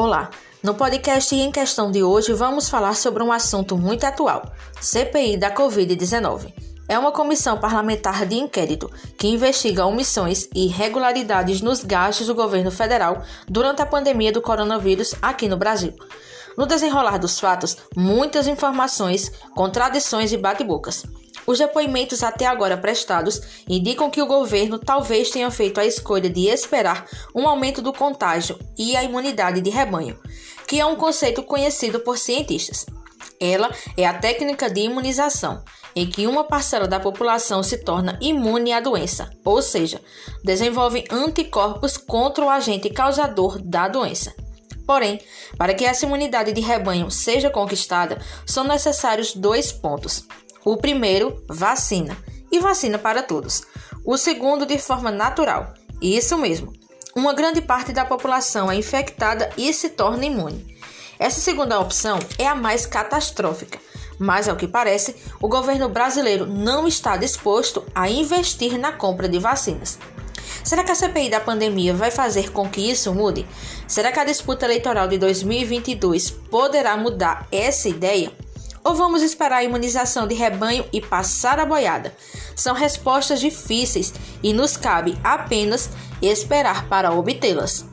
Olá, no podcast em questão de hoje vamos falar sobre um assunto muito atual: CPI da Covid-19. É uma comissão parlamentar de inquérito que investiga omissões e irregularidades nos gastos do governo federal durante a pandemia do coronavírus aqui no Brasil. No desenrolar dos fatos, muitas informações, contradições e bate-bocas. Os depoimentos até agora prestados indicam que o governo talvez tenha feito a escolha de esperar um aumento do contágio e a imunidade de rebanho, que é um conceito conhecido por cientistas. Ela é a técnica de imunização, em que uma parcela da população se torna imune à doença, ou seja, desenvolve anticorpos contra o agente causador da doença. Porém, para que essa imunidade de rebanho seja conquistada, são necessários dois pontos. O primeiro, vacina, e vacina para todos. O segundo, de forma natural. Isso mesmo. Uma grande parte da população é infectada e se torna imune. Essa segunda opção é a mais catastrófica, mas ao que parece, o governo brasileiro não está disposto a investir na compra de vacinas. Será que a CPI da pandemia vai fazer com que isso mude? Será que a disputa eleitoral de 2022 poderá mudar essa ideia? Ou vamos esperar a imunização de rebanho e passar a boiada? São respostas difíceis e nos cabe apenas esperar para obtê-las.